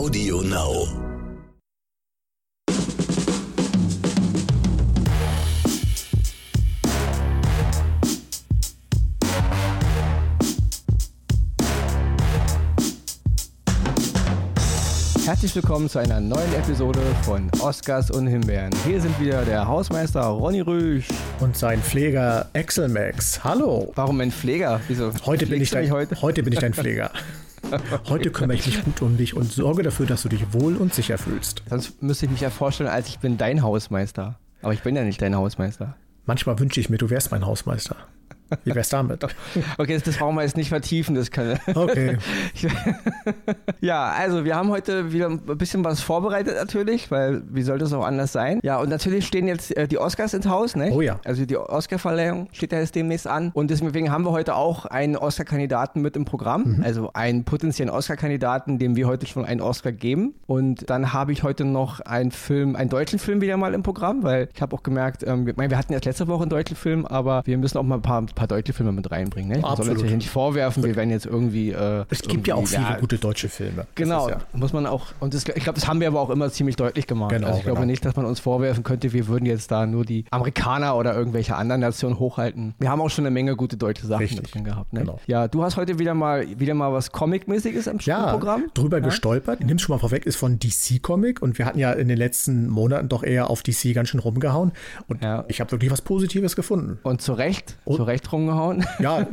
Audio Now. Herzlich willkommen zu einer neuen Episode von Oscars und Himbeeren. Hier sind wieder der Hausmeister Ronny Rüsch. Und sein Pfleger Axel Max. Hallo. Warum ein Pfleger? Wieso? Heute bin, ich dein, heute? heute bin ich dein Pfleger. Heute kümmere ich mich gut um dich und sorge dafür, dass du dich wohl und sicher fühlst. Sonst müsste ich mich ja vorstellen, als ich bin dein Hausmeister. Aber ich bin ja nicht dein Hausmeister. Manchmal wünsche ich mir, du wärst mein Hausmeister. Wie wär's damit? Okay, das, brauchen wir jetzt nicht vertiefen. Das kann. Okay. Ja, also wir haben heute wieder ein bisschen was vorbereitet natürlich, weil wie sollte es auch anders sein? Ja, und natürlich stehen jetzt äh, die Oscars ins Haus, ne? Oh ja. Also die Oscar-Verleihung steht ja jetzt demnächst an. Und deswegen haben wir heute auch einen Oscar-Kandidaten mit im Programm. Mhm. Also einen potenziellen Oscar-Kandidaten, dem wir heute schon einen Oscar geben. Und dann habe ich heute noch einen Film, einen deutschen Film wieder mal im Programm, weil ich habe auch gemerkt, ähm, wir, ich meine, wir hatten erst letzte Woche einen deutschen Film, aber wir müssen auch mal ein paar, paar deutsche Filme mit reinbringen. Ne? Man soll uns ja nicht vorwerfen, wir werden jetzt irgendwie. Äh, Es gibt ja auch irgendwie- viele gute deutsche Filme. Genau, Ja, muss man auch, und das, ich glaube, das haben wir aber auch immer ziemlich deutlich gemacht. Genau, also ich glaube genau. nicht, dass man uns vorwerfen könnte, wir würden jetzt da nur die Amerikaner oder irgendwelche anderen Nationen hochhalten. Wir haben auch schon eine Menge gute deutsche Sachen Richtig, mit drin gehabt. Ne? genau. Ja, du hast heute wieder mal wieder mal was Comic-mäßiges im ja Programm. drüber gestolpert. Ich nehme schon mal vorweg, ist von DC Comic und wir hatten ja in den letzten Monaten doch eher auf DC ganz schön rumgehauen und Ja. ich habe wirklich was Positives gefunden. Und zu Recht, Und- zu Recht rumgehauen. Ja,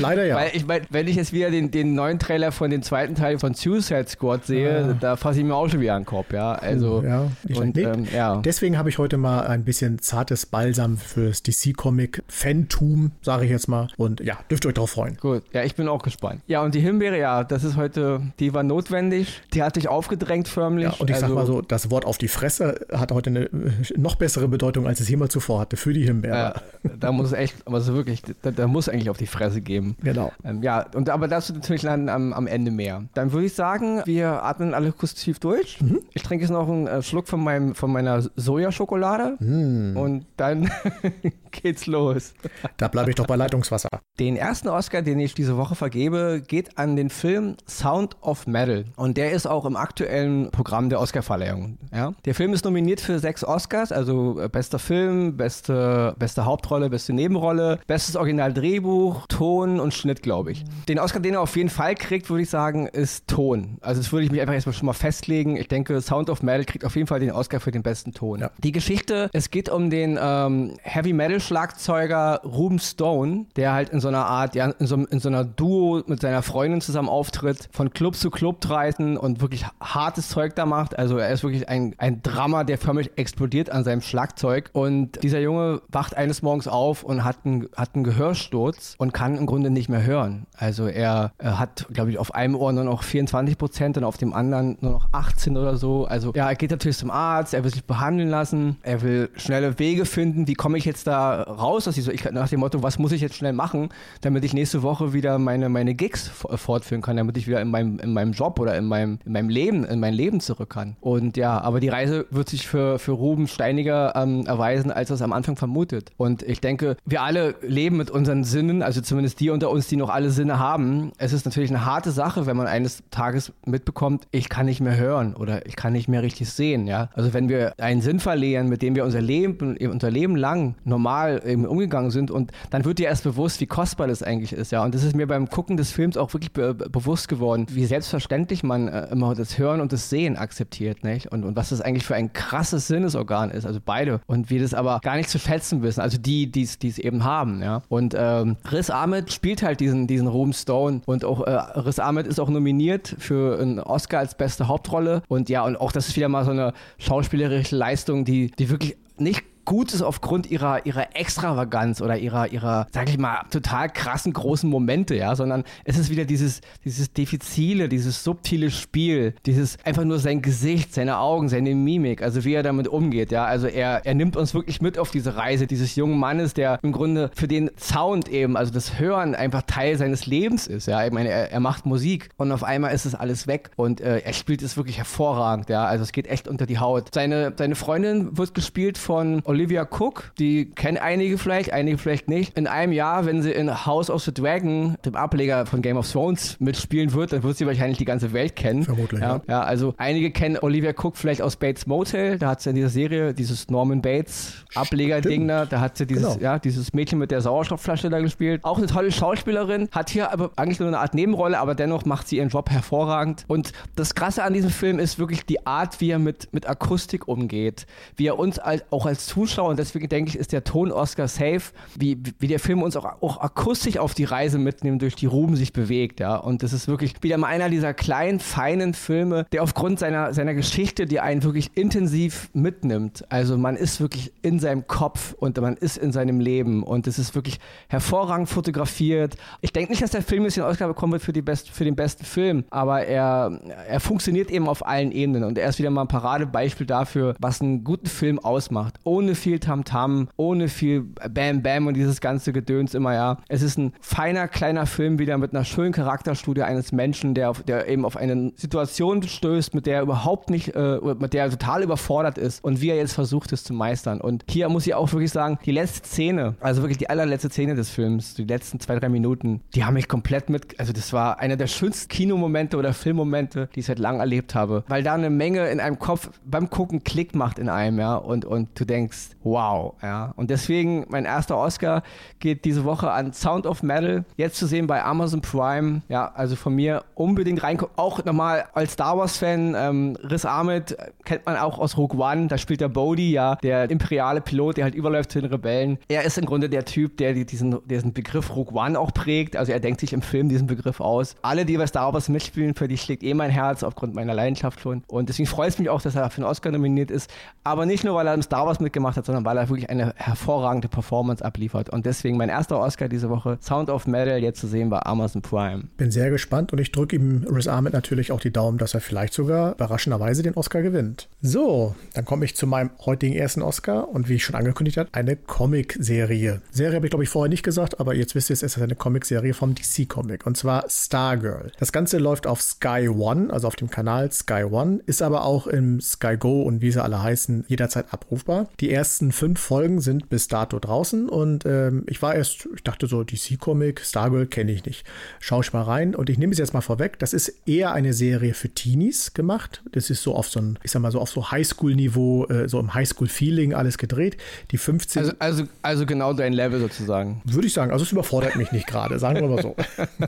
leider ja. Weil ich mein, wenn ich jetzt wieder den, den neuen Trailer von dem zweiten Teil von Suicide Squad sehe, da fasse ich mir auch schon wieder an den Kopf, ja. Also Ja, und, ähm, ja. Deswegen habe ich heute mal ein bisschen zartes Balsam fürs DC-Comic Fantum, sage ich jetzt mal. Und ja, dürft ihr euch drauf freuen. Gut, ja, ich bin auch gespannt. Ja, und die Himbeere, ja, das ist heute, die war notwendig. Die hat dich aufgedrängt förmlich. Ja, und ich also, sag mal so, das Wort auf die Fresse hat heute eine noch bessere Bedeutung, als es jemals zuvor hatte für die Himbeere. Äh, da muss es echt, also wirklich, da, da muss eigentlich auf die Fresse geben. Genau. Ähm, ja, und aber dazu natürlich dann am, am Ende mehr. Dann würde ich sagen, wir atmen alle kurz tief durch. Mhm. Ich trinke jetzt noch einen äh, Schluck von, meinem, von meiner Sojaschokolade Mhm. und dann geht's los. Da bleibe ich doch bei Leitungswasser. Den ersten Oscar, den ich diese Woche vergebe, geht an den Film Sound of Metal. Und der ist auch im aktuellen Programm der Oscarverleihung. Ja? Der Film ist nominiert für sechs Oscars, also äh, bester Film, beste, beste Hauptrolle, beste Nebenrolle, bestes Originaldrehbuch, Ton und Schnitt, glaube ich. Den Oscar, den er auf jeden Fall kriegt, würde ich sagen, ist Ton. Also das würde ich mich einfach erstmal schon mal festlegen. Ich denke, Sound of Metal kriegt auf jeden Fall den Oscar für den besten Ton. Ja. Die Geschichte, es geht um den ähm, Heavy Metal Schlagzeuger Ruben Stone, der halt in so einer Art, ja, in so, in so einer Duo mit seiner Freundin zusammen auftritt, von Club zu Club reiten und wirklich hartes Zeug da macht. Also er ist wirklich ein, ein Drama, der förmlich explodiert an seinem Schlagzeug. Und dieser Junge wacht eines Morgens auf und hat einen, hat einen Gehörsturz und kann im Grunde nicht mehr hören. Also er, er hat, glaube ich, auf einem Ohr nur noch 24 Prozent und auf dem anderen nur noch 18 oder so. Also ja, er geht natürlich zum Arzt, er will sich behandeln lassen, er will schnelle Wege finden, wie komme ich jetzt da raus aus dieser, ich, nach dem Motto, was muss ich jetzt schnell machen, damit ich nächste Woche wieder meine, meine Gigs fortführen kann, damit ich wieder in meinem, in meinem Job oder in meinem, in meinem Leben, in mein Leben zurück kann. Und ja, aber die Reise wird sich für, für Ruben steiniger ähm, erweisen, als er es am Anfang vermutet. Und ich denke, wir alle leben mit unseren Sinnen, also zumindest die unter uns, die noch alle Sinne haben. Es ist natürlich eine harte Sache, wenn man eines Tages mitbekommt, ich kann nicht mehr hören oder ich kann nicht mehr richtig sehen, ja. Also wenn wir einen Sinn verlieren, mit dem wir unser Leben, unser Leben lang normal umgegangen sind und dann wird dir erst bewusst, wie kostbar das eigentlich ist, ja. Und das ist mir beim Gucken des Films auch wirklich be be- bewusst geworden, wie selbstverständlich man äh, immer das Hören und das Sehen akzeptiert, nicht? Und, und was das eigentlich für ein krasses Sinnesorgan ist, also beide. Und wir das aber gar nicht zu schätzen wissen, also die, die es die es eben haben, ja. Und ähm, Riz Ahmed spielt halt diesen, diesen Ruben Stone und auch äh, Riz Ahmed ist auch nominiert für einen Oscar als beste Hauptrolle. Und ja, und auch das ist wieder mal so eine schauspielerische Leistung, die, die wirklich nicht gut ist aufgrund ihrer, ihrer Extravaganz oder ihrer, ihrer, sag ich mal, total krassen großen Momente, ja, sondern es ist wieder dieses, dieses diffizile, dieses subtile Spiel, dieses einfach nur sein Gesicht, seine Augen, seine Mimik, also wie er damit umgeht, ja, also er, er nimmt uns wirklich mit auf diese Reise dieses jungen Mannes, der im Grunde für den Sound eben, also das Hören einfach Teil seines Lebens ist, ja, ich meine, er, er macht Musik und auf einmal ist es alles weg und äh, er spielt es wirklich hervorragend, ja, also es geht echt unter die Haut. Seine, seine Freundin wird gespielt von Olivia Cook, die kennen einige vielleicht, einige vielleicht nicht. In einem Jahr, wenn sie in House of the Dragon, dem Ableger von Game of Thrones, mitspielen wird, dann wird sie wahrscheinlich die ganze Welt kennen. Vermutlich. Ja, ja. ja also einige kennen Olivia Cook vielleicht aus Bates Motel. Da hat sie in dieser Serie dieses Norman Bates Ableger-Ding da. Da hat sie dieses, genau. ja, dieses Mädchen mit der Sauerstoffflasche da gespielt. Auch eine tolle Schauspielerin. Hat hier aber eigentlich nur eine Art Nebenrolle, aber dennoch macht sie ihren Job hervorragend. Und das Krasse an diesem Film ist wirklich die Art, wie er mit, mit Akustik umgeht. Wie er uns als, auch als Zuschauer, und deswegen denke ich, ist der Ton Oscar safe, wie, wie der Film uns auch, auch akustisch auf die Reise mitnimmt, durch die Ruben sich bewegt. Ja. Und das ist wirklich wieder mal einer dieser kleinen, feinen Filme, der aufgrund seiner, seiner Geschichte, die einen wirklich intensiv mitnimmt. Also man ist wirklich in seinem Kopf und man ist in seinem Leben und es ist wirklich hervorragend fotografiert. Ich denke nicht, dass der Film jetzt den Oscar bekommen wird für, die best, für den besten Film, aber er, er funktioniert eben auf allen Ebenen und er ist wieder mal ein Paradebeispiel dafür, was einen guten Film ausmacht. Ohne viel Tamtam, -Tam, ohne viel Bam Bam und dieses ganze Gedöns immer, ja. Es ist ein feiner, kleiner Film wieder mit einer schönen Charakterstudie eines Menschen, der, auf, der eben auf eine Situation stößt, mit der er überhaupt nicht, äh, mit der er total überfordert ist und wie er jetzt versucht, es zu meistern. Und hier muss ich auch wirklich sagen, die letzte Szene, also wirklich die allerletzte Szene des Films, die letzten zwei, drei Minuten, die haben mich komplett mit, also das war einer der schönsten Kinomomente oder Filmmomente, die ich seit langem erlebt habe, weil da eine Menge in einem Kopf beim Gucken Klick macht in einem, ja, und, und du denkst, wow, ja. Und deswegen, mein erster Oscar geht diese Woche an Sound of Metal, jetzt zu sehen bei Amazon Prime, ja, also von mir unbedingt reingucken, auch nochmal als Star Wars-Fan, ähm, Riz Ahmed kennt man auch aus Rogue One, da spielt der Bodhi, ja, der imperiale Pilot, der halt überläuft zu den Rebellen. Er ist im Grunde der Typ, der diesen, diesen Begriff Rogue One auch prägt, also er denkt sich im Film diesen Begriff aus. Alle, die bei Star Wars mitspielen, für die schlägt eh mein Herz aufgrund meiner Leidenschaft schon. Und deswegen freut es mich auch, dass er für einen Oscar nominiert ist, aber nicht nur, weil er im Star Wars mitgemacht hat, sondern weil er wirklich eine hervorragende Performance abliefert und deswegen mein erster Oscar diese Woche, Sound of Metal, jetzt zu sehen bei Amazon Prime. Bin sehr gespannt und ich drücke ihm Riz Ahmed natürlich auch die Daumen, dass er vielleicht sogar überraschenderweise den Oscar gewinnt. So, dann komme ich zu meinem heutigen ersten Oscar und wie ich schon angekündigt habe, eine Comic-Serie. Serie habe ich glaube ich vorher nicht gesagt, aber jetzt wisst ihr es, es ist eine Comic-Serie vom DC-Comic und zwar Stargirl. Das Ganze läuft auf Sky One, also auf dem Kanal Sky One, ist aber auch im Sky Go und wie sie alle heißen, jederzeit abrufbar. Die ersten fünf Folgen sind bis dato draußen und ähm, ich war erst, ich dachte so, DC-Comic, Stargirl kenne ich nicht. Schau ich mal rein und ich nehme es jetzt mal vorweg, das ist eher eine Serie für Teenies gemacht. Das ist so auf so ein, ich sag mal so auf so Highschool-Niveau, äh, so im Highschool-Feeling alles gedreht. Die 15. Also, also, also genau dein Level sozusagen. Würde ich sagen. Also es überfordert mich nicht gerade, sagen wir mal so.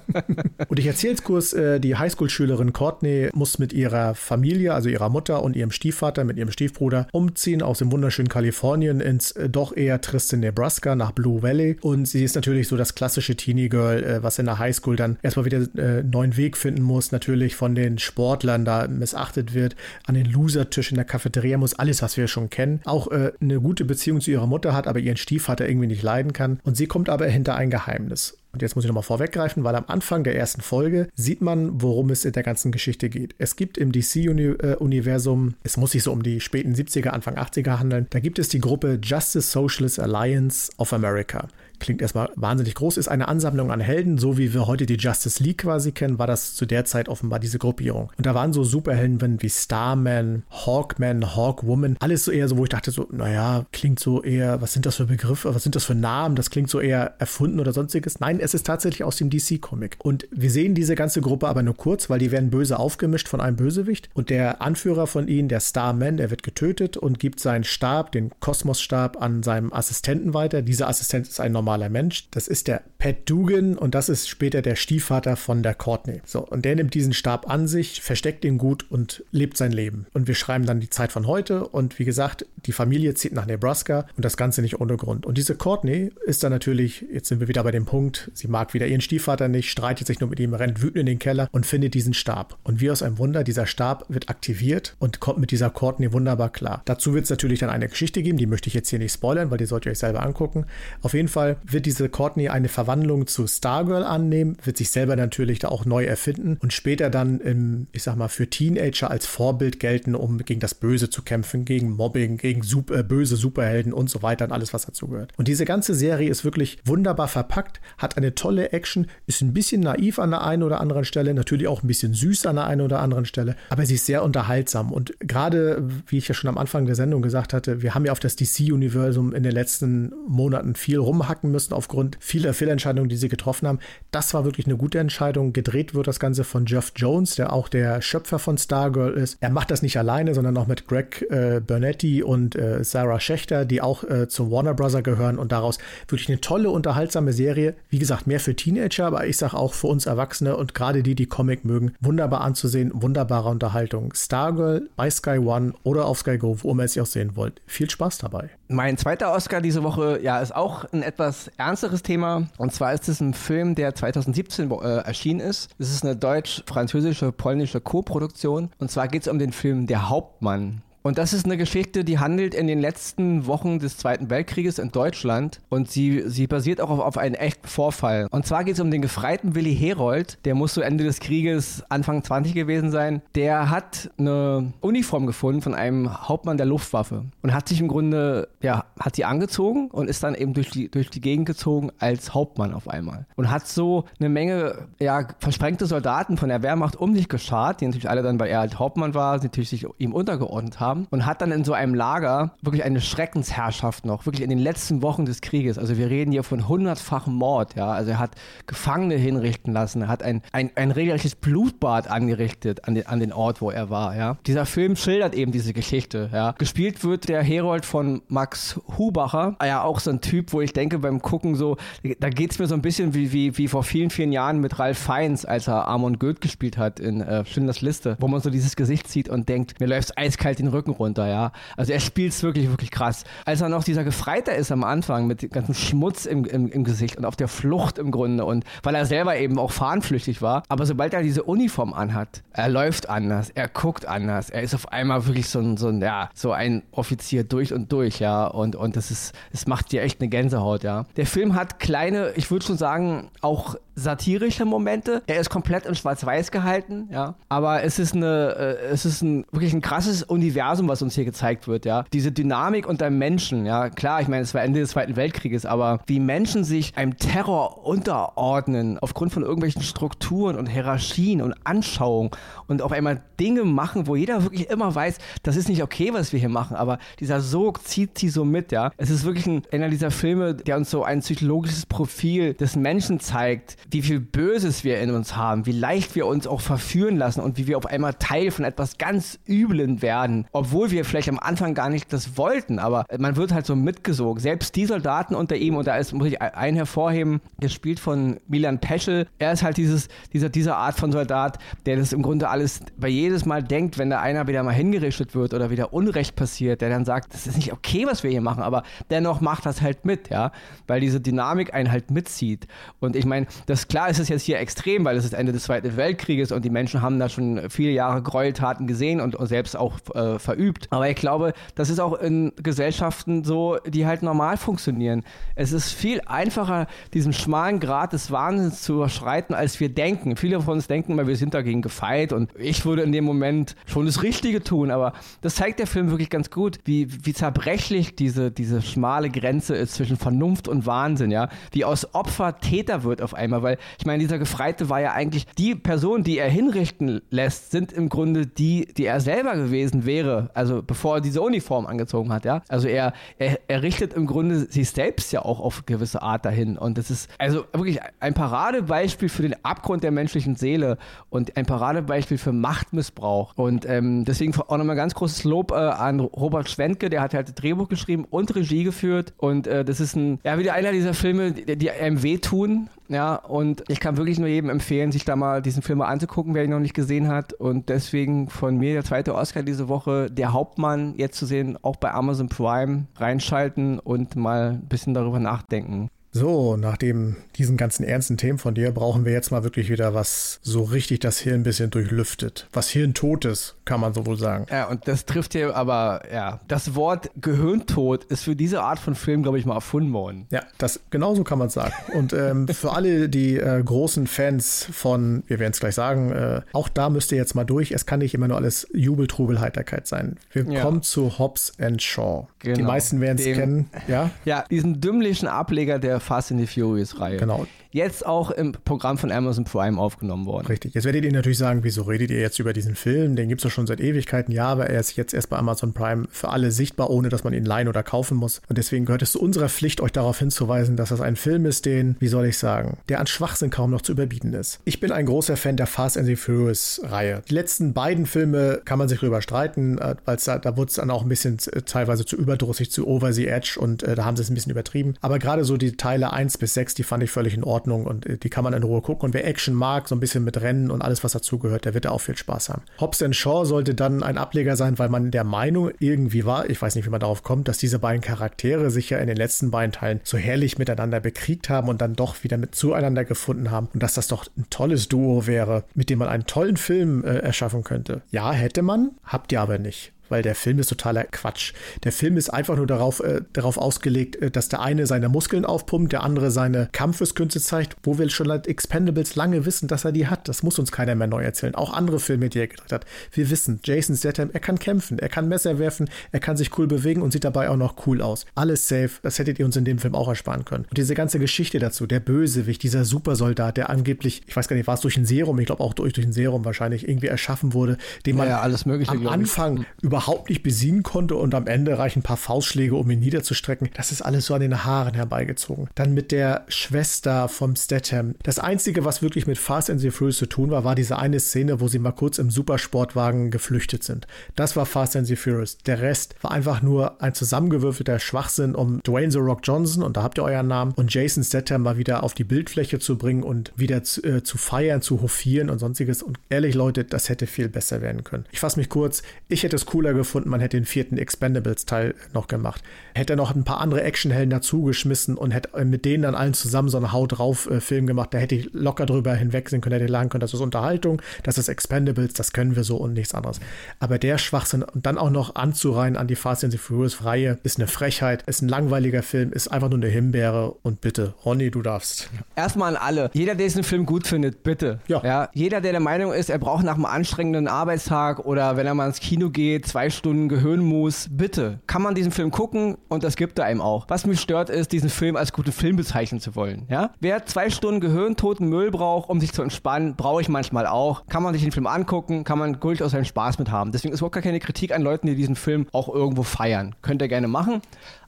und ich erzähle jetzt kurz, äh, die Highschool-Schülerin Courtney muss mit ihrer Familie, also ihrer Mutter und ihrem Stiefvater, mit ihrem Stiefbruder, umziehen aus dem wunderschönen Kalifornien ins äh, doch eher triste Nebraska nach Blue Valley. Und sie ist natürlich so das klassische Teenie-Girl, äh, was in der Highschool dann erstmal wieder äh, neuen Weg finden muss, natürlich von den Sportlern da missachtet wird, an den Loser-Tisch in der Cafeteria muss, alles, was wir schon kennen. Auch eine gute Beziehung zu ihrer Mutter hat, aber ihren Stiefvater irgendwie nicht leiden kann. Und sie kommt aber hinter ein Geheimnis. Und jetzt muss ich nochmal vorweggreifen, weil am Anfang der ersten Folge sieht man, worum es in der ganzen Geschichte geht. Es gibt im DC-Universum, es muss sich so um die späten 70er, Anfang 80er handeln, da gibt es die Gruppe Justice Socialist Alliance of America klingt erstmal wahnsinnig groß, ist eine Ansammlung an Helden, so wie wir heute die Justice League quasi kennen, war das zu der Zeit offenbar diese Gruppierung. Und da waren so Superhelden wie Starman, Hawkman, Hawkwoman, alles so eher so, wo ich dachte so, naja, klingt so eher, was sind das für Begriffe, was sind das für Namen, das klingt so eher erfunden oder sonstiges. Nein, es ist tatsächlich aus dem DC-Comic. Und wir sehen diese ganze Gruppe aber nur kurz, weil die werden böse aufgemischt von einem Bösewicht und der Anführer von ihnen, der Starman, der wird getötet und gibt seinen Stab, den Kosmosstab, an seinem Assistenten weiter. Dieser Assistent ist ein normaler normaler Mensch. Das ist der Pat Dugan und das ist später der Stiefvater von der Courtney. So, und der nimmt diesen Stab an sich, versteckt ihn gut und lebt sein Leben. Und wir schreiben dann die Zeit von heute und wie gesagt, die Familie zieht nach Nebraska und das Ganze nicht ohne Grund. Und diese Courtney ist dann natürlich, jetzt sind wir wieder bei dem Punkt, sie mag wieder ihren Stiefvater nicht, streitet sich nur mit ihm, rennt wütend in den Keller und findet diesen Stab. Und wie aus einem Wunder, dieser Stab wird aktiviert und kommt mit dieser Courtney wunderbar klar. Dazu wird es natürlich dann eine Geschichte geben, die möchte ich jetzt hier nicht spoilern, weil die sollt ihr euch selber angucken. Auf jeden Fall wird diese Courtney eine Verwandlung zu Stargirl annehmen, wird sich selber natürlich da auch neu erfinden und später dann, im, ich sag mal, für Teenager als Vorbild gelten, um gegen das Böse zu kämpfen, gegen Mobbing, gegen super, äh, böse Superhelden und so weiter und alles, was dazu gehört. Und diese ganze Serie ist wirklich wunderbar verpackt, hat eine tolle Action, ist ein bisschen naiv an der einen oder anderen Stelle, natürlich auch ein bisschen süß an der einen oder anderen Stelle, aber sie ist sehr unterhaltsam. Und gerade, wie ich ja schon am Anfang der Sendung gesagt hatte, wir haben ja auf das DC-Universum in den letzten Monaten viel rumhacken müssen aufgrund vieler Fehlentscheidungen, die sie getroffen haben. Das war wirklich eine gute Entscheidung. Gedreht wird das Ganze von Jeff Jones, der auch der Schöpfer von Stargirl ist. Er macht das nicht alleine, sondern auch mit Greg äh, Bernetti und äh, Sarah Schechter, die auch äh, zum Warner Brother gehören und daraus wirklich eine tolle, unterhaltsame Serie. Wie gesagt, mehr für Teenager, aber ich sage auch für uns Erwachsene und gerade die, die Comic mögen, wunderbar anzusehen, wunderbare Unterhaltung. Stargirl bei Sky One oder auf Sky Go, wo immer ihr es auch sehen wollt. Viel Spaß dabei. Mein zweiter Oscar diese Woche, ja, ist auch ein etwas ernsteres Thema. Und zwar ist es ein Film, der 2017 äh, erschienen ist. Es ist eine deutsch-französische, polnische Co-Produktion. Und zwar geht es um den Film Der Hauptmann. Und das ist eine Geschichte, die handelt in den letzten Wochen des Zweiten Weltkrieges in Deutschland und sie, sie basiert auch auf, auf einen echten Vorfall. Und zwar geht es um den gefreiten Willi Herold, der muss so Ende des Krieges Anfang 20 gewesen sein. Der hat eine Uniform gefunden von einem Hauptmann der Luftwaffe und hat sich im Grunde, ja, hat sie angezogen und ist dann eben durch die, durch die Gegend gezogen als Hauptmann auf einmal. Und hat so eine Menge, ja, versprengte Soldaten von der Wehrmacht um sich geschart, die natürlich alle dann, weil er halt Hauptmann war, natürlich sich ihm untergeordnet haben haben und hat dann in so einem Lager wirklich eine Schreckensherrschaft noch, wirklich in den letzten Wochen des Krieges. Also wir reden hier von hundertfachen Mord, ja. Also er hat Gefangene hinrichten lassen, er hat ein, ein, ein regelrechtes Blutbad angerichtet an den, an den Ort, wo er war, ja. Dieser Film schildert eben diese Geschichte, ja. Gespielt wird der Herold von Max Hubacher, ja auch so ein Typ, wo ich denke beim Gucken so, da geht es mir so ein bisschen wie, wie, wie vor vielen, vielen Jahren mit Ralf Feins, als er Amon Goeth gespielt hat in äh, Schindlers Liste, wo man so dieses Gesicht sieht und denkt, mir läuft eiskalt den Rücken Rücken runter, ja. Also er spielt es wirklich, wirklich krass. Als er noch dieser Gefreiter ist am Anfang mit dem ganzen Schmutz im, im, im Gesicht und auf der Flucht im Grunde und weil er selber eben auch fahnenflüchtig war. Aber sobald er diese Uniform anhat, er läuft anders, er guckt anders, er ist auf einmal wirklich so ein, so ein, ja, so ein Offizier durch und durch, ja. Und, und das ist, es macht dir echt eine Gänsehaut, ja. Der Film hat kleine, ich würde schon sagen, auch satirische Momente. Er ist komplett in Schwarz-Weiß gehalten, ja. Aber es ist eine, äh, es ist ein wirklich ein krasses Universum, was uns hier gezeigt wird, ja. Diese Dynamik unter Menschen, ja. Klar, ich meine, es war Ende des Zweiten Weltkrieges, aber wie Menschen sich einem Terror unterordnen aufgrund von irgendwelchen Strukturen und Hierarchien und Anschauungen und auf einmal Dinge machen, wo jeder wirklich immer weiß, das ist nicht okay, was wir hier machen, aber dieser Sog zieht sie so mit, ja. Es ist wirklich ein, einer dieser Filme, der uns so ein psychologisches Profil des Menschen zeigt, wie viel Böses wir in uns haben, wie leicht wir uns auch verführen lassen und wie wir auf einmal Teil von etwas ganz Üblen werden, obwohl wir vielleicht am Anfang gar nicht das wollten, aber man wird halt so mitgesogen. Selbst die Soldaten unter ihm, und da ist, muss ich einen hervorheben, gespielt von Milan Peschel, er ist halt dieses, dieser, dieser Art von Soldat, der das im Grunde alles bei jedes Mal denkt, wenn da einer wieder mal hingerichtet wird oder wieder Unrecht passiert, der dann sagt, das ist nicht okay, was wir hier machen, aber dennoch macht das halt mit, ja, weil diese Dynamik einen halt mitzieht. Und ich meine, das das klar ist es jetzt hier extrem, weil es ist Ende des Zweiten Weltkrieges und die Menschen haben da schon viele Jahre Gräueltaten gesehen und, und selbst auch äh, verübt. Aber ich glaube, das ist auch in Gesellschaften so, die halt normal funktionieren. Es ist viel einfacher, diesen schmalen Grad des Wahnsinns zu überschreiten, als wir denken. Viele von uns denken immer, wir sind dagegen gefeit und ich würde in dem Moment schon das Richtige tun. Aber das zeigt der Film wirklich ganz gut, wie, wie zerbrechlich diese, diese schmale Grenze ist zwischen Vernunft und Wahnsinn, ja. Wie aus Opfer Täter wird auf einmal, weil weil ich meine, dieser Gefreite war ja eigentlich die Person, die er hinrichten lässt, sind im Grunde die, die er selber gewesen wäre, also bevor er diese Uniform angezogen hat, ja. Also er, er, er richtet im Grunde sich selbst ja auch auf gewisse Art dahin. Und das ist also wirklich ein Paradebeispiel für den Abgrund der menschlichen Seele und ein Paradebeispiel für Machtmissbrauch. Und ähm, deswegen auch nochmal ganz großes Lob äh, an Robert Schwentke, der hat halt das Drehbuch geschrieben und Regie geführt. Und äh, das ist ein, ja, wieder einer dieser Filme, die, die einem wehtun, ja, und ich kann wirklich nur jedem empfehlen, sich da mal diesen Film mal anzugucken, wer ihn noch nicht gesehen hat. Und deswegen von mir der zweite Oscar diese Woche, der Hauptmann jetzt zu sehen, auch bei Amazon Prime reinschalten und mal ein bisschen darüber nachdenken. So, nachdem diesen ganzen ernsten Themen von dir, brauchen wir jetzt mal wirklich wieder was so richtig das Hirn ein bisschen durchlüftet. Was Hirntotes, kann man so wohl sagen. Ja, und das trifft hier aber, ja, das Wort Gehirntod ist für diese Art von Film, glaube ich, mal erfunden worden. Ja, das genauso kann man sagen. Und ähm, für alle die äh, großen Fans von, wir werden es gleich sagen, äh, auch da müsst ihr jetzt mal durch. Es kann nicht immer nur alles Jubel, Trubel, Heiterkeit sein. Wir ja. kommen zu Hobbs and Shaw. Genau. Die meisten werden es kennen, ja? Ja, diesen dümmlichen Ableger der Fast and the Furious-Reihe. Genau jetzt auch im Programm von Amazon Prime aufgenommen worden. Richtig. Jetzt werdet ihr natürlich sagen, wieso redet ihr jetzt über diesen Film? Den gibt es doch schon seit Ewigkeiten. Ja, aber er ist jetzt erst bei Amazon Prime für alle sichtbar, ohne dass man ihn leihen oder kaufen muss. Und deswegen gehört es zu unserer Pflicht, euch darauf hinzuweisen, dass das ein Film ist, den, wie soll ich sagen, der an Schwachsinn kaum noch zu überbieten ist. Ich bin ein großer Fan der Fast and the Furious Reihe. Die letzten beiden Filme kann man sich darüber streiten, äh, weil da, da wurde es dann auch ein bisschen teilweise zu überdrüssig, zu over the edge und äh, da haben sie es ein bisschen übertrieben. Aber gerade so die Teile 1 bis 6, die fand ich völlig in Ordnung und äh, die kann man in Ruhe gucken. Und wer Action mag, so ein bisschen mit Rennen und alles, was dazugehört, der wird da auch viel Spaß haben. Hobbs Shaw sollte dann ein Ableger sein, weil man der Meinung irgendwie war, ich weiß nicht, wie man darauf kommt, dass diese beiden Charaktere sich ja in den letzten beiden Teilen so herrlich miteinander bekriegt haben und dann doch wieder mit zueinander gefunden haben und dass das doch ein tolles Duo wäre, mit dem man einen tollen Film äh, erschaffen könnte. Ja, hätte man, habt ihr aber nicht weil der Film ist totaler Quatsch. Der Film ist einfach nur darauf, äh, darauf ausgelegt, äh, dass der eine seine Muskeln aufpumpt, der andere seine Kampfeskünste zeigt, wo wir schon seit Expendables lange wissen, dass er die hat. Das muss uns keiner mehr neu erzählen. Auch andere Filme, die er gedreht hat. Wir wissen, Jason Statham, er kann kämpfen, er kann Messer werfen, er kann sich cool bewegen und sieht dabei auch noch cool aus. Alles safe, das hättet ihr uns in dem Film auch ersparen können. Und diese ganze Geschichte dazu, der Bösewicht, dieser Supersoldat, der angeblich, ich weiß gar nicht, war es durch ein Serum, ich glaube auch durch, durch ein Serum wahrscheinlich irgendwie erschaffen wurde, den man ja, alles Mögliche, am Anfang über überhaupt nicht besiegen konnte und am Ende reichen ein paar Faustschläge, um ihn niederzustrecken. Das ist alles so an den Haaren herbeigezogen. Dann mit der Schwester vom Statham. Das Einzige, was wirklich mit Fast and the Furious zu tun war, war diese eine Szene, wo sie mal kurz im Supersportwagen geflüchtet sind. Das war Fast and the Furious. Der Rest war einfach nur ein zusammengewürfelter Schwachsinn, um Dwayne The Rock Johnson, und da habt ihr euren Namen, und Jason Statham mal wieder auf die Bildfläche zu bringen und wieder zu, äh, zu feiern, zu hofieren und sonstiges. Und ehrlich, Leute, das hätte viel besser werden können. Ich fasse mich kurz. Ich hätte es cooler gefunden, man hätte den vierten Expendables-Teil noch gemacht. Hätte noch ein paar andere Actionhelden dazugeschmissen und hätte äh, mit denen dann allen zusammen so einen Haut drauf äh, Film gemacht. Da hätte ich locker drüber hinwegsehen können, hätte sagen können, das ist Unterhaltung, das ist Expendables, das können wir so und nichts anderes. Aber der Schwachsinn und dann auch noch anzureihen an die Fast and the Furious Reihe ist eine Frechheit, ist ein langweiliger Film, ist einfach nur eine Himbeere und bitte, Ronny, du darfst. Erstmal an alle. Jeder, der diesen Film gut findet, bitte. Ja. ja. Jeder, der der Meinung ist, er braucht nach einem anstrengenden Arbeitstag oder wenn er mal ins Kino geht, zwei Stunden Gehirnmus, bitte, kann man diesen Film gucken und das gibt er einem auch. Was mich stört, ist, diesen Film als guten Film bezeichnen zu wollen. Ja? Wer zwei Stunden gehirntoten Müll braucht, um sich zu entspannen, brauche ich manchmal auch. Kann man sich den Film angucken, kann man durchaus seinen Spaß mit haben. Deswegen ist überhaupt gar keine Kritik an Leuten, die diesen Film auch irgendwo feiern. Könnt ihr gerne machen.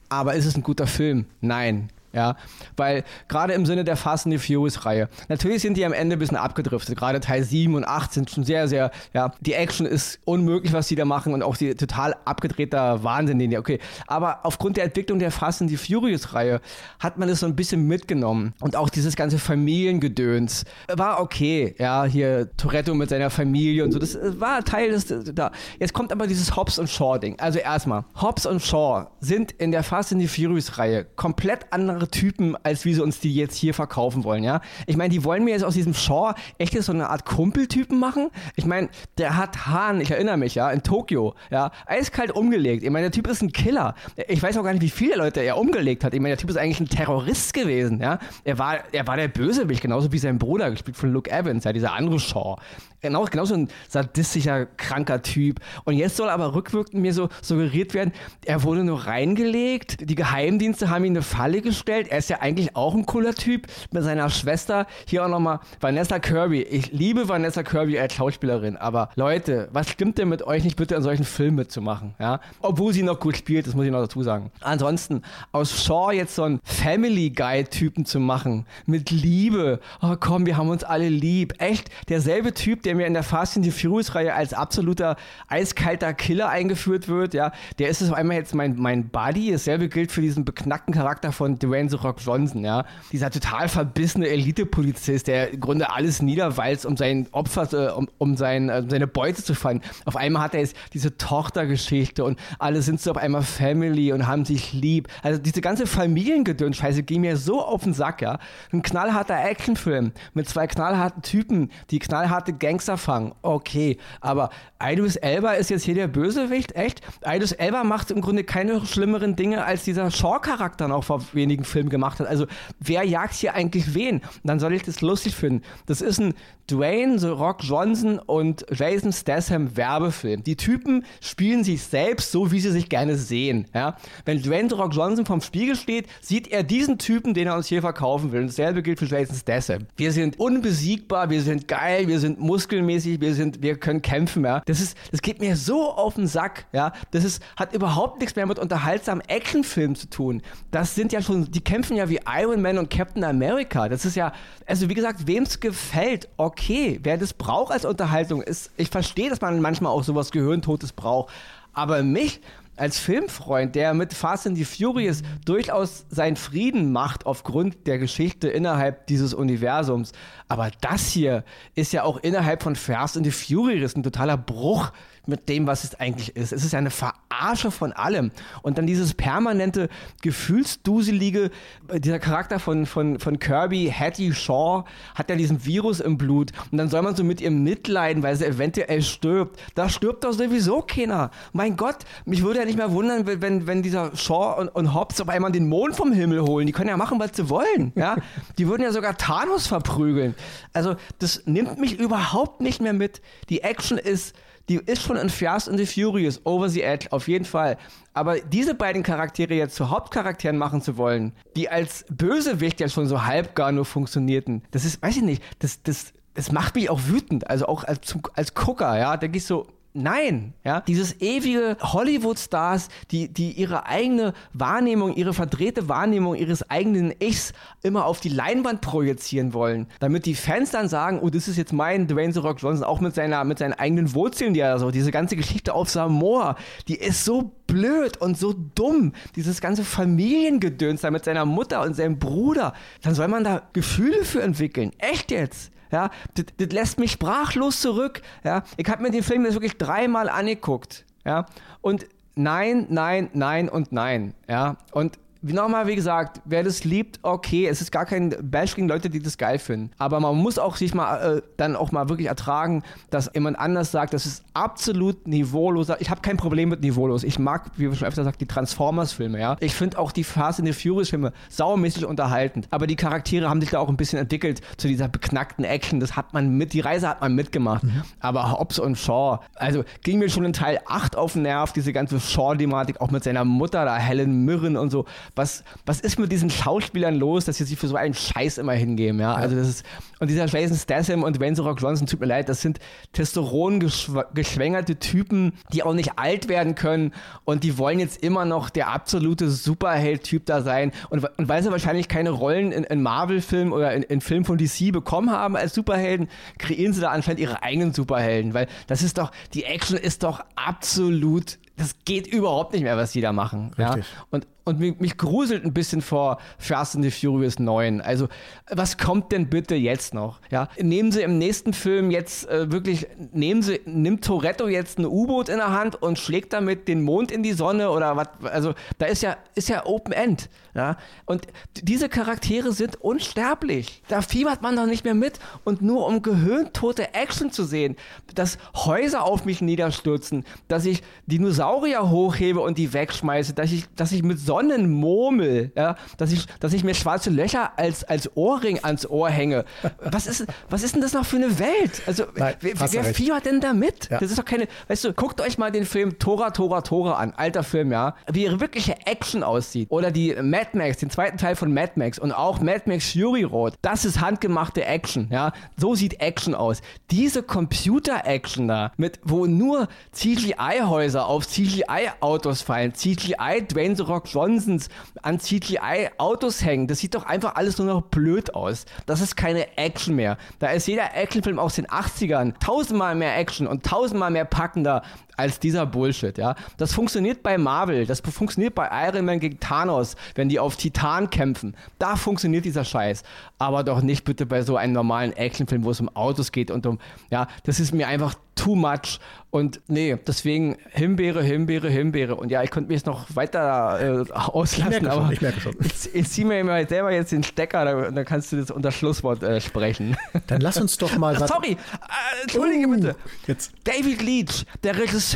Aber ist es ein guter Film? Nein. Ja, weil gerade im Sinne der Fast and the Furious Reihe, natürlich sind die am Ende ein bisschen abgedriftet. Gerade Teil 7 und 8 sind schon sehr, sehr, ja, die Action ist unmöglich, was die da machen und auch die total abgedrehter Wahnsinn, den die, okay. Aber aufgrund der Entwicklung der Fast and the Furious Reihe hat man das so ein bisschen mitgenommen und auch dieses ganze Familiengedöns war okay. Ja, hier Toretto mit seiner Familie und so, das war Teil des, da. Jetzt kommt aber dieses Hobbs und Shaw Ding. Also erstmal, Hobbs und Shaw sind in der Fast and the Furious Reihe komplett andere andere Typen, als wie sie uns die jetzt hier verkaufen wollen, ja. Ich meine, die wollen mir jetzt aus diesem Shaw echt so eine Art Kumpeltypen machen. Ich meine, der hat Hahn, ich erinnere mich, ja, in Tokio, ja, eiskalt umgelegt. Ich meine, der Typ ist ein Killer. Ich weiß auch gar nicht, wie viele Leute er umgelegt hat. Ich meine, der Typ ist eigentlich ein Terrorist gewesen, ja. Er war, er war der Bösewicht, genauso wie sein Bruder, gespielt von Luke Evans, ja, dieser andere Shaw. Genau, genauso ein sadistischer, kranker Typ. Und jetzt soll aber rückwirkend mir so suggeriert werden, er wurde nur reingelegt, die Geheimdienste haben ihm eine Falle gestellt. Er ist ja eigentlich auch ein cooler Typ mit seiner Schwester. Hier auch nochmal Vanessa Kirby. Ich liebe Vanessa Kirby als Schauspielerin, aber Leute, was stimmt denn mit euch nicht bitte an solchen Filmen mitzumachen? Ja? Obwohl sie noch gut spielt, das muss ich noch dazu sagen. Ansonsten, aus Shaw jetzt so einen Family Guy-Typen zu machen, mit Liebe. Oh komm, wir haben uns alle lieb. Echt, derselbe Typ, der mir in der Fast and the Furious Reihe als absoluter eiskalter Killer eingeführt wird, ja, der ist es auf einmal jetzt mein, mein Buddy. Dasselbe gilt für diesen beknackten Charakter von Dwayne Dwayne The Rock Johnson, ja. Dieser total verbissene Elite-Polizist, der im Grunde alles niederwalzt, um sein Opfer, äh, um, um sein, äh, seine Beute zu fangen. Auf einmal hat er jetzt diese Tochtergeschichte und alle sind so auf einmal Family und haben sich lieb. Also diese ganze Familiengedöns-Scheiße ging mir so auf den Sack, ja. Ein knallharter Actionfilm mit zwei knallharten Typen, die knallharte Gangster fangen. Okay, aber Idris Elba ist jetzt hier der Bösewicht, echt? Idris Elba macht im Grunde keine schlimmeren Dinge, als dieser Shaw-Charakter noch vor wenigen Filmen gemacht hat. Also wer jagt hier eigentlich wen? Dann soll ich das lustig finden. Das ist ein Dwayne The Rock Johnson und Jason Statham Werbefilm. Die Typen spielen sich selbst so, wie sie sich gerne sehen. Ja? Wenn Dwayne The Rock Johnson vom Spiegel steht, sieht er diesen Typen, den er uns hier verkaufen will. Und dasselbe gilt für Jason Statham. Wir sind unbesiegbar, wir sind geil, wir sind muskelmäßig, wir sind, wir können kämpfen. Ja? Das ist, das geht mir so auf den Sack. Ja? Das ist, hat überhaupt nichts mehr mit unterhaltsamen Actionfilmen zu tun. Das sind ja schon, die kämpfen ja wie Iron Man und Captain America. Das ist ja, also wie gesagt, wem es gefällt, okay. Wer das braucht als Unterhaltung, ist, ich verstehe, dass man manchmal auch sowas Gehirntotes braucht. Aber mich als Filmfreund, der mit Fast and the Furious durchaus seinen Frieden macht aufgrund der Geschichte innerhalb dieses Universums. Aber das hier ist ja auch innerhalb von Fast and the Furious ein totaler Bruch mit dem, was es eigentlich ist. Es ist eine Verarsche von allem. Und dann dieses permanente, gefühlsduselige, dieser Charakter von, von, von Kirby, Hattie Shaw, hat ja diesen Virus im Blut. Und dann soll man so mit ihr mitleiden, weil sie eventuell stirbt. Da stirbt doch sowieso keiner. Mein Gott, mich würde ja nicht mehr wundern, wenn, wenn dieser Shaw und, und Hobbs auf einmal den Mond vom Himmel holen. Die können ja machen, was sie wollen. Ja? Die würden ja sogar Thanos verprügeln. Also, das nimmt mich überhaupt nicht mehr mit. Die Action ist die ist schon in Fast and the Furious, Over the Edge, auf jeden Fall. Aber diese beiden Charaktere jetzt zu Hauptcharakteren machen zu wollen, die als Bösewicht ja schon so halb gar nur funktionierten, das ist, weiß ich nicht, das, das, das macht mich auch wütend, also auch als, als Gucker, ja, da gehst so, Nein, ja, dieses ewige Hollywood-Stars, die, die ihre eigene Wahrnehmung, ihre verdrehte Wahrnehmung ihres eigenen Ichs immer auf die Leinwand projizieren wollen, damit die Fans dann sagen, oh, das ist jetzt mein Dwayne The Rock Johnson, auch mit seiner, mit seinen eigenen Wurzeln, die er so, diese ganze Geschichte auf Samoa, die ist so blöd und so dumm, dieses ganze Familiengedöns da mit seiner Mutter und seinem Bruder, dann soll man da Gefühle für entwickeln, echt jetzt. Ja, das, das lässt mich sprachlos zurück. Ja, ich habe mir den Film jetzt wirklich dreimal angeguckt. Ja, und nein, nein, nein und nein. Ja, und nochmal, wie gesagt, wer das liebt, okay, es ist gar kein Bash gegen Leute, die das geil finden. Aber man muss auch sich mal äh, dann auch mal wirklich ertragen, dass jemand anders sagt, das ist absolut niveauloser. Ich habe kein Problem mit niveaulos. Ich mag, wie wir schon öfter gesagt, die Transformers-Filme, ja. Ich finde auch die Fast in the Furious-Filme saumäßig unterhaltend. Aber die Charaktere haben sich da auch ein bisschen entwickelt zu dieser beknackten Action. Das hat man mit, die Reise hat man mitgemacht. Mhm. Aber Hobbs und Shaw, also ging mir schon in Teil 8 auf den Nerv, diese ganze Shaw-Thematik, auch mit seiner Mutter da, Helen Mirren und so was, was ist mit diesen Schauspielern los, dass sie sich für so einen Scheiß immer hingeben, ja? Also das ist, und dieser Jason Statham und Wayne Rock Johnson, tut mir leid, das sind Testosteron-geschwängerte Typen, die auch nicht alt werden können und die wollen jetzt immer noch der absolute Superheld-Typ da sein und, und weil sie wahrscheinlich keine Rollen in, in Marvel-Filmen oder in, in Filmen von DC bekommen haben als Superhelden, kreieren sie da anscheinend ihre eigenen Superhelden, weil das ist doch, die Action ist doch absolut das geht überhaupt nicht mehr, was die da machen. Ja? Und, und mich, mich, gruselt ein bisschen vor Fast and the Furious 9. Also, was kommt denn bitte jetzt noch? Ja? Nehmen Sie im nächsten Film jetzt äh, wirklich, nehmen Sie, nimmt Toretto jetzt ein U-Boot in der Hand und schlägt damit den Mond in die Sonne oder was? Also, da ist ja, ist ja Open End. Ja? Und diese Charaktere sind unsterblich. Da fiebert man doch nicht mehr mit. Und nur um gehirntote Action zu sehen, dass Häuser auf mich niederstürzen, dass ich Dinosaurier hochhebe und die wegschmeiße, dass ich, dass ich mit Sonnen murmel, ja? dass, ich, dass ich mir schwarze Löcher als, als Ohrring ans Ohr hänge. Was ist, was ist denn das noch für eine Welt? Also, Nein, wer, wer fiebert denn da mit? Ja. Das ist doch keine, weißt du, guckt euch mal den Film Tora, Tora, Tora an. Alter Film, ja. Wie ihre wirkliche Action aussieht. Oder die Mad Max, den zweiten Teil von Mad Max und auch Mad Max Fury Road. Das ist handgemachte Action, ja. So sieht Action aus. Diese Computer-Action da, mit, wo nur CGI-Häuser auf CGI-Autos fallen, CGI Dwayne The Rock Johnsons an CGI-Autos hängen, das sieht doch einfach alles nur noch blöd aus. Das ist keine Action mehr. Da ist jeder Actionfilm aus den 80ern tausendmal mehr Action und tausendmal mehr packender als dieser Bullshit, ja. Das funktioniert bei Marvel, das funktioniert bei Iron Man gegen Thanos, wenn die auf Titan kämpfen. Da funktioniert dieser Scheiß. Aber doch nicht bitte bei so einem normalen Actionfilm, wo es um Autos geht und um, ja, das ist mir einfach too much. Und nee, deswegen Himbeere, Himbeere, Himbeere. Und ja, ich könnte mich jetzt noch weiter äh, auslassen, ich aber schon, ich merke schon. Ich, ich ziehe mir selber jetzt den Stecker, dann, dann kannst du das unter Schlusswort äh, sprechen. Dann lass uns doch mal. Sorry, äh, entschuldige Oh, bitte. Jetzt. David Leach, der Regisseur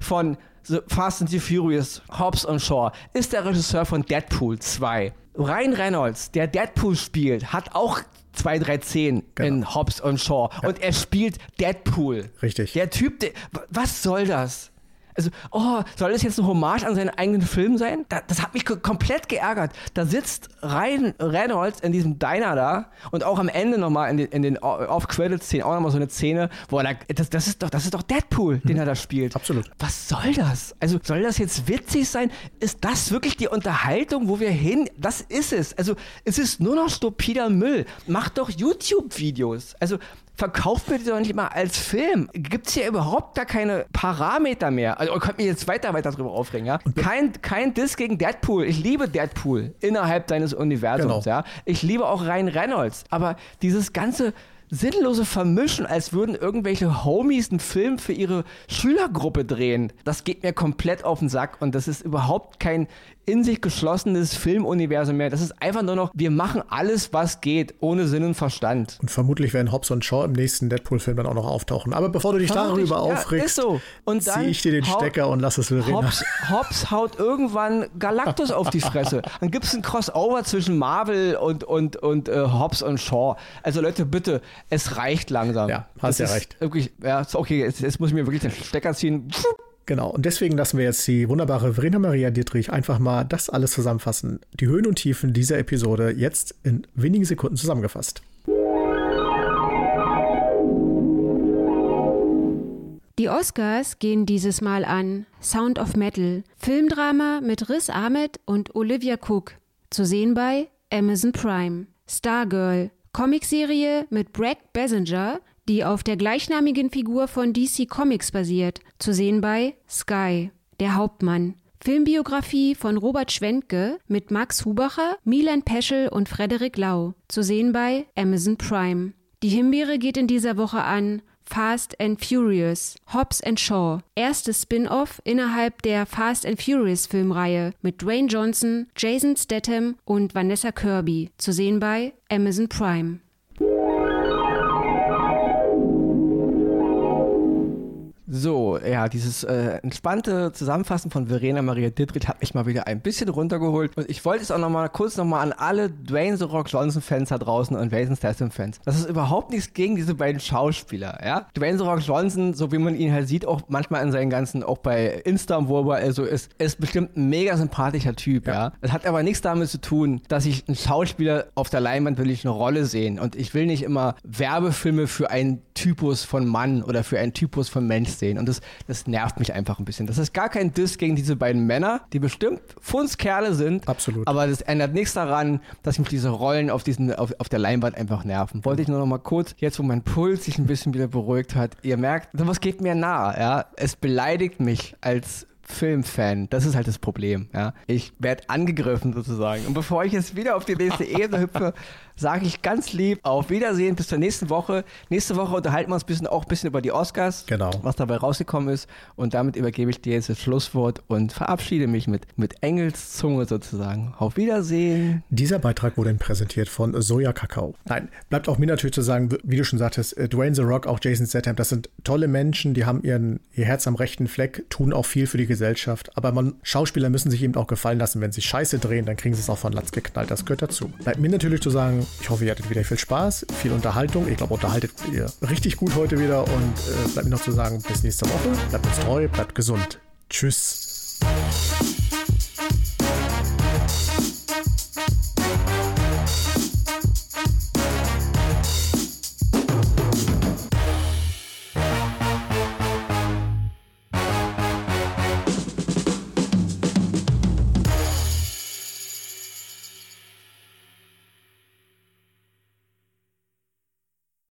von The Fast and the Furious, Hobbs und Shaw, ist der Regisseur von Deadpool 2. Ryan Reynolds, der Deadpool spielt, hat auch zwei, drei Szenen Genau. in Hobbs und Shaw. Und er spielt Deadpool. Richtig. Der Typ, der, was soll das? Also, oh, soll das jetzt eine Hommage an seinen eigenen Film sein? Da, das hat mich ko- komplett geärgert. Da sitzt Ryan Reynolds in diesem Diner da und auch am Ende nochmal in den, in den Off-Credit-Szenen auch nochmal so eine Szene, wo er da, das, das, ist doch, das ist doch Deadpool, den er da spielt. Absolut. Was soll das? Also, soll das jetzt witzig sein? Ist das wirklich die Unterhaltung, wo wir hin? Das ist es. Also, es ist nur noch stupider Müll. Macht doch YouTube-Videos. Also, verkauft mir die doch nicht mal als Film. Gibt es hier überhaupt gar keine Parameter mehr? Also, ihr könnt mich jetzt weiter, weiter drüber aufregen, ja? Kein, kein Diss gegen Deadpool. Ich liebe Deadpool innerhalb seines Universums, Genau. ja? Ich liebe auch Ryan Reynolds. Aber dieses ganze sinnlose Vermischen, als würden irgendwelche Homies einen Film für ihre Schülergruppe drehen, das geht mir komplett auf den Sack und das ist überhaupt kein in sich geschlossenes Filmuniversum mehr. Das ist einfach nur noch, wir machen alles, was geht, ohne Sinn und Verstand. Und vermutlich werden Hobbs und Shaw im nächsten Deadpool-Film dann auch noch auftauchen. Aber bevor du dich Vermutlich, darüber ja, aufregst, so. Ziehe ich dir den Stecker und lass es Verena. Hobbs, Hobbs haut irgendwann Galactus auf die Fresse. Dann gibt es ein Crossover zwischen Marvel und, und, und äh, Hobbs und Shaw. Also Leute, bitte, es reicht langsam. Ja, hast Das ja recht. Wirklich, ja, okay, jetzt, jetzt muss ich mir wirklich den Stecker ziehen. Genau, und deswegen lassen wir jetzt die wunderbare Verena Maria Dietrich einfach mal das alles zusammenfassen. Die Höhen und Tiefen dieser Episode jetzt in wenigen Sekunden zusammengefasst. Die Oscars gehen dieses Mal an Sound of Metal, Filmdrama mit Riz Ahmed und Olivia Cook, zu sehen bei Amazon Prime. Stargirl, Comicserie mit Brad Basinger, die auf der gleichnamigen Figur von DC Comics basiert, zu sehen bei Sky. Der Hauptmann. Filmbiografie von Robert Schwentke mit Max Hubacher, Milan Peschel und Frederik Lau, zu sehen bei Amazon Prime. Die Himbeere geht in dieser Woche an Fast and Furious, Hobbs and Shaw, erstes Spin-off innerhalb der Fast and Furious Filmreihe mit Dwayne Johnson, Jason Statham und Vanessa Kirby, zu sehen bei Amazon Prime. So, ja, dieses äh, entspannte Zusammenfassen von Verena Maria Dittrich hat mich mal wieder ein bisschen runtergeholt. Und ich wollte es auch noch mal kurz noch mal an alle Dwayne The Rock Johnson Fans da draußen und Jason Statham Fans. Das ist überhaupt nichts gegen diese beiden Schauspieler, ja. Dwayne The Rock Johnson, so wie man ihn halt sieht, auch manchmal in seinen ganzen, auch bei Insta, wo er so ist, ist bestimmt ein mega sympathischer Typ, ja. Das hat aber nichts damit zu tun, dass ich einen Schauspieler auf der Leinwand will ich eine Rolle sehen. Und ich will nicht immer Werbefilme für einen Typus von Mann oder für einen Typus von Mensch sehen. Und das, das nervt mich einfach ein bisschen. Das ist gar kein Diss gegen diese beiden Männer, die bestimmt Fundskerle sind. Absolut. Aber das ändert nichts daran, dass mich diese Rollen auf, diesen, auf, auf der Leinwand einfach nerven. Wollte ich nur noch mal kurz, jetzt wo mein Puls sich ein bisschen wieder beruhigt hat, ihr merkt, sowas geht mir nah. Ja? Es beleidigt mich als Filmfan. Das ist halt das Problem. Ja? Ich werde angegriffen sozusagen. Und bevor ich jetzt wieder auf die nächste Ebene hüpfe, sage ich ganz lieb auf Wiedersehen bis zur nächsten Woche. Nächste Woche unterhalten wir uns ein bisschen, auch ein bisschen über die Oscars, Genau. was dabei rausgekommen ist. Und damit übergebe ich dir jetzt das Schlusswort und verabschiede mich mit, mit Engelszunge sozusagen. Auf Wiedersehen. Dieser Beitrag wurde präsentiert von Soja Kakao. Nein, bleibt auch mir natürlich zu sagen, wie du schon sagtest, äh, Dwayne The Rock, auch Jason Statham, das sind tolle Menschen, die haben ihren, ihr Herz am rechten Fleck, tun auch viel für die Gesellschaft. Aber man, Schauspieler müssen sich eben auch gefallen lassen, wenn sie Scheiße drehen, dann kriegen sie es auch von Latz geknallt. Das gehört dazu. Bleibt mir natürlich zu ich hoffe, ihr hattet wieder viel Spaß, viel Unterhaltung. Ich glaube, unterhaltet ihr richtig gut heute wieder und äh, bleibt mir noch zu sagen, bis nächste Woche. Bleibt uns treu, bleibt gesund. Tschüss.